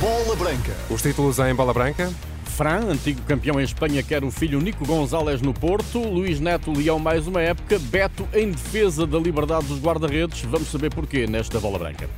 Bola Branca. Os títulos em bola branca. Fran, antigo campeão em Espanha, quer o filho Nico Gonzalez no Porto. Luís Neto, Leão mais uma época. Beto em defesa da liberdade dos guarda-redes. Vamos saber porquê nesta bola branca.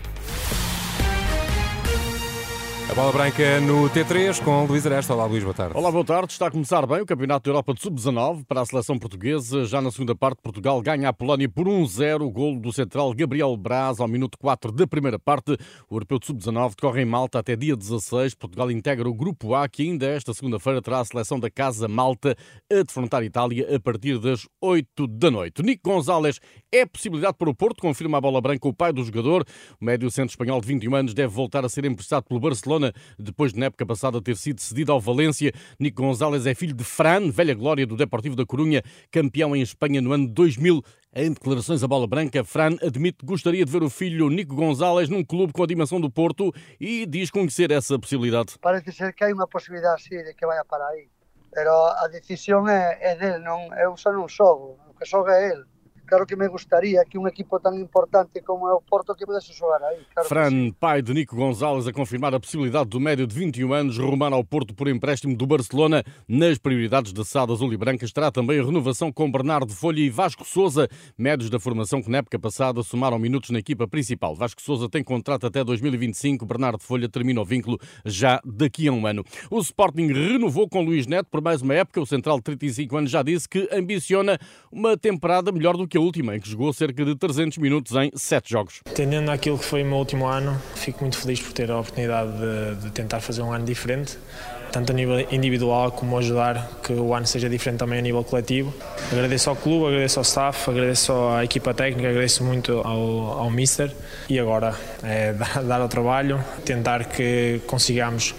A bola branca no T3 com Luís Aresta. Olá, Luís, boa tarde. Olá, boa tarde. Está a começar bem o Campeonato da Europa de Sub-19 para a seleção portuguesa. Já na segunda parte, Portugal ganha a Polónia por 1-0. O golo do central Gabriel Braz ao minuto 4 da primeira parte. O Europeu de Sub-19 decorre em Malta até dia 16. Portugal integra o Grupo A, que ainda esta segunda-feira terá a seleção da Casa Malta a defrontar a Itália a partir das 8 da noite. Nico Gonzalez é possibilidade para o Porto, confirma a bola branca o pai do jogador. O médio centro espanhol de 21 anos deve voltar a ser emprestado pelo Barcelona depois de na época passada ter sido cedido ao Valência. Nico Gonzalez é filho de Fran, velha glória do Deportivo da Corunha, campeão em Espanha no ano 2000. Em declarações à bola branca, Fran admite que gostaria de ver o filho Nico Gonzalez num clube com a dimensão do Porto e diz conhecer essa possibilidade. Parece ser que há uma possibilidade, sim, de que vá para aí. Mas a decisão é, é dele, não, eu só não xogo. O que xoga é ele. Claro que me gustaría que un equipo tan importante como é o Porto que pudesse xogar aí. Claro Fran, pai de Nico Gonzalez, a confirmar a possibilidade do médio de 21 anos rumar ao Porto por empréstimo do Barcelona. Nas prioridades da SAD azul e branca estará também a renovação com Bernardo Folha e Vasco Souza, médios da formação que na época passada somaram minutos na equipa principal. Vasco Souza tem contrato até 2025, Bernardo Folha termina o vínculo já daqui a um ano. O Sporting renovou com Luís Neto por mais uma época. O central de 35 anos já disse que ambiciona uma temporada melhor do que a última, em que jogou cerca de 300 minutos em 7 jogos. Tendendo àquilo que foi o meu último ano, fico muito feliz por ter a oportunidade de, de tentar fazer um ano diferente, tanto a nível individual como ajudar que o ano seja diferente também a nível coletivo. Agradeço ao clube, agradeço ao staff, agradeço à equipa técnica, agradeço muito ao, ao Mister e agora é dar, dar ao trabalho, tentar que consigamos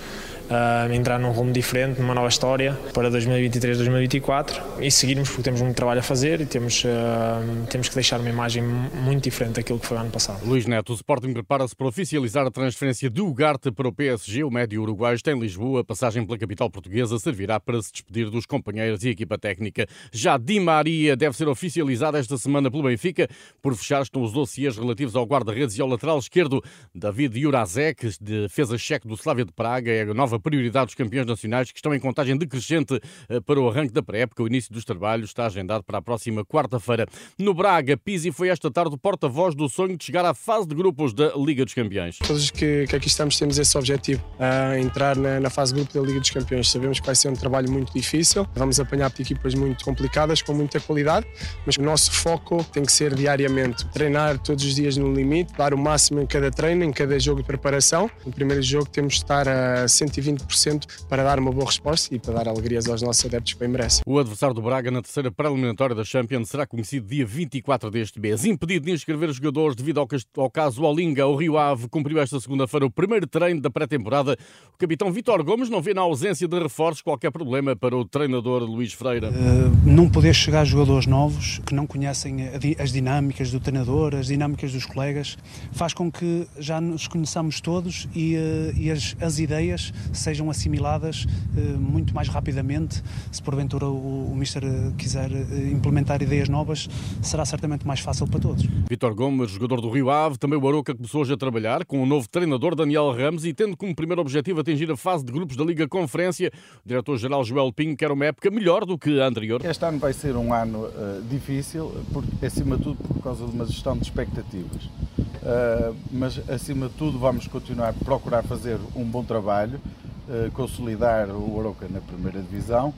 uh, entrar num rumo diferente, numa nova história para 2023-2024 e seguirmos porque temos muito trabalho a fazer e temos, uh, temos que deixar uma imagem muito diferente daquilo que foi o ano passado. Luís Neto, o Sporting prepara-se para oficializar a transferência de Ugarte para o PSG. O médio uruguaio está em Lisboa. A passagem pela capital portuguesa servirá para se despedir dos companheiros e equipa técnica. Já Di Maria deve ser oficializada esta semana pelo Benfica. Por fechar estão os dossiês relativos ao guarda-redes e ao lateral esquerdo David Jurazek, defesa cheque do Slavia de Praga. É a nova prioridade dos campeões nacionais que estão em contagem decrescente eh, para o arranque da pré-época. O início dos trabalhos está agendado para a próxima quarta-feira. No Braga, Pizzi foi esta tarde o porta-voz do sonho de chegar à fase de grupos da Liga dos Campeões. Todos que, que aqui estamos temos esse objetivo, a entrar na, na, fase de grupo da Liga dos Campeões. Sabemos que vai ser um trabalho muito difícil, vamos apanhar equipas muito complicadas, com muita qualidade, mas o nosso foco tem que ser diariamente treinar todos os dias no limite, dar o máximo em cada treino, em cada jogo de preparação. No primeiro jogo temos de estar a 120 20% para dar uma boa resposta e para dar alegrias aos nossos adeptos que bem merecem. O adversário do Braga na terceira pré-eliminatória da Champions será conhecido dia 24 deste mês. Impedido de inscrever os jogadores devido ao, caso Olinga, o Rio Ave cumpriu esta segunda-feira o primeiro treino da pré-temporada. O capitão Vitor Gomes não vê na ausência de reforços qualquer problema para o treinador Luís Freira. Uh, não poder chegar jogadores novos que não conhecem as dinâmicas do treinador, as dinâmicas dos colegas, faz com que já nos conheçamos todos e, uh, e as, as ideias sejam assimiladas eh, muito mais rapidamente. Se porventura o, o Mister eh, quiser eh, implementar ideias novas, será certamente mais fácil para todos. Vitor Gomes, jogador do Rio Ave, também o Aroca começou hoje a trabalhar com o novo treinador Daniel Ramos e tendo como primeiro objetivo atingir a fase de grupos da Liga Conferência. O diretor-geral Joel Pinho quer uma época melhor do que a anterior. Este ano vai ser um ano uh, difícil, porque, acima de tudo por causa de uma gestão de expectativas. Uh, mas acima de tudo vamos continuar a procurar fazer um bom trabalho consolidar o Oroca na primeira divisão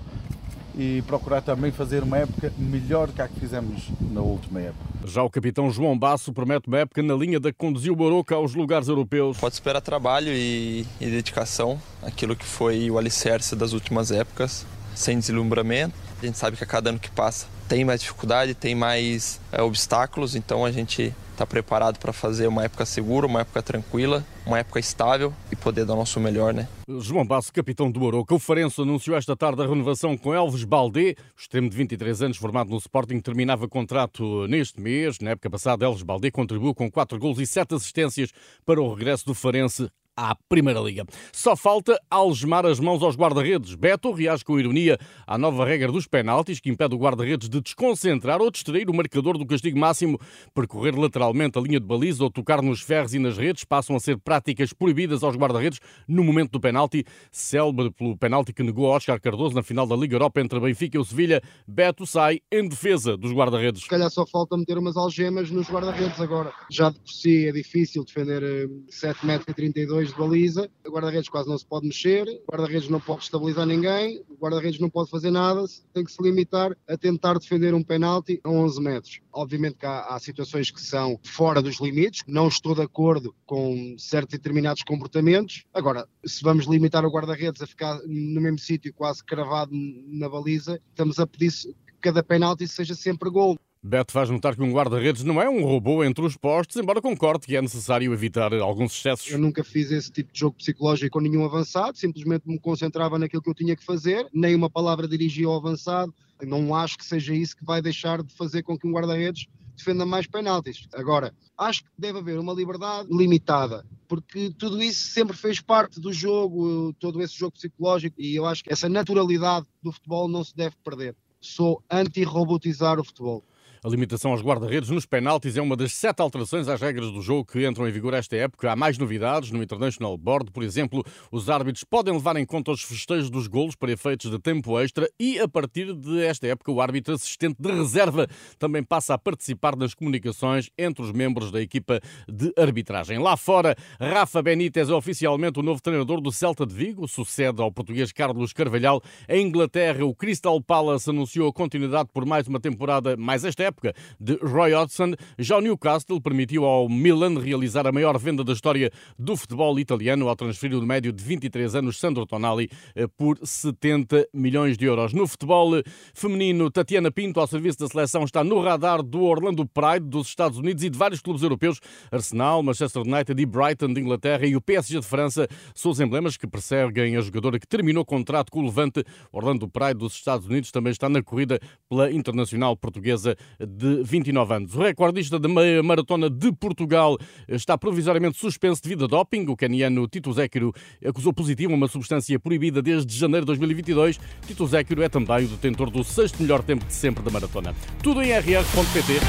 e procurar também fazer uma época melhor que a que fizemos na última época. Já o capitão João Basso promete uma época na linha da que conduziu o Oroca aos lugares europeus. Pode esperar trabalho e, e dedicação, aquilo que foi o alicerce das últimas épocas, sem deslumbramento. A gente sabe que a cada ano que passa tem mais dificuldade, tem mais é, obstáculos, então a gente está preparado para fazer uma época segura, uma época tranquila, uma época estável e poder dar o nosso melhor, né? João Basso, capitão do Oroca. O Farense anunciou esta tarde a renovação com Elves Baldé, extremo de 23 anos formado no Sporting, terminava contrato neste mês. Na época passada, Elves Baldé contribuiu com 4 gols e 7 assistências para o regresso do Farense à Primeira Liga. Só falta algemar as mãos aos guarda-redes. Beto reage com ironia à nova regra dos penaltis que impede o guarda-redes de desconcentrar ou distrair o marcador do castigo máximo. Percorrer lateralmente a linha de baliza ou tocar nos ferros e nas redes passam a ser práticas proibidas aos guarda-redes no momento do penalti. Célebre pelo penalti que negou a Oscar Cardoso na final da Liga Europa entre Benfica e o Sevilha, Beto sai em defesa dos guarda-redes. Se calhar só falta meter umas algemas nos guarda-redes agora. Já de por si é difícil defender 7,32 metros de baliza, o guarda-redes quase não se pode mexer, o guarda-redes não pode estabilizar ninguém, o guarda-redes não pode fazer nada, tem que se limitar a tentar defender um penalti a 11 metros. Obviamente que há, há situações que são fora dos limites, não estou de acordo com certos determinados comportamentos. Agora, se vamos limitar o guarda-redes a ficar no mesmo sítio, quase cravado na baliza, estamos a pedir que cada penalti seja sempre gol. Beto faz notar que um guarda-redes não é um robô entre os postos, embora concorde que é necessário evitar alguns excessos. Eu nunca fiz esse tipo de jogo psicológico com nenhum avançado, simplesmente me concentrava naquilo que eu tinha que fazer, nem uma palavra dirigia ao avançado. Não acho que seja isso que vai deixar de fazer com que um guarda-redes defenda mais penaltis. Agora, acho que deve haver uma liberdade limitada, porque tudo isso sempre fez parte do jogo, todo esse jogo psicológico, e eu acho que essa naturalidade do futebol não se deve perder. Sou anti-robotizar o futebol. A limitação aos guarda-redes nos penaltis é uma das sete alterações às regras do jogo que entram em vigor esta época. Há mais novidades no International Board. Por exemplo, os árbitros podem levar em conta os festejos dos golos para efeitos de tempo extra e, a partir desta época, o árbitro assistente de reserva também passa a participar nas comunicações entre os membros da equipa de arbitragem. Lá fora, Rafa Benítez é oficialmente o novo treinador do Celta de Vigo, sucede ao português Carlos Carvalhal. Em Inglaterra, o Crystal Palace anunciou a continuidade por mais uma temporada, mais esta época época de Roy Hodgson. Já o Newcastle permitiu ao Milan realizar a maior venda da história do futebol italiano ao transferir o médio de 23 anos Sandro Tonali eh, por 70 milhões de euros. No futebol feminino, Tatiana Pinto, ao serviço da seleção, está no radar do Orlando Pride dos Estados Unidos e de vários clubes europeus. Arsenal, Manchester United e Brighton de Inglaterra e o PSG de França são os emblemas que perseguem a jogadora que terminou o contrato com o Levante. Orlando Pride dos Estados Unidos também está na corrida pela internacional portuguesa de 29 anos. O recordista da meia maratona de Portugal está provisoriamente suspenso devido a doping. O caniano Tito Zéquiro acusou positivo uma substância proibida desde janeiro de 2022. Tito Zéquiro é também o detentor do sexto melhor tempo de sempre da maratona. Tudo em rr.pt.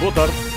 Boa tarde.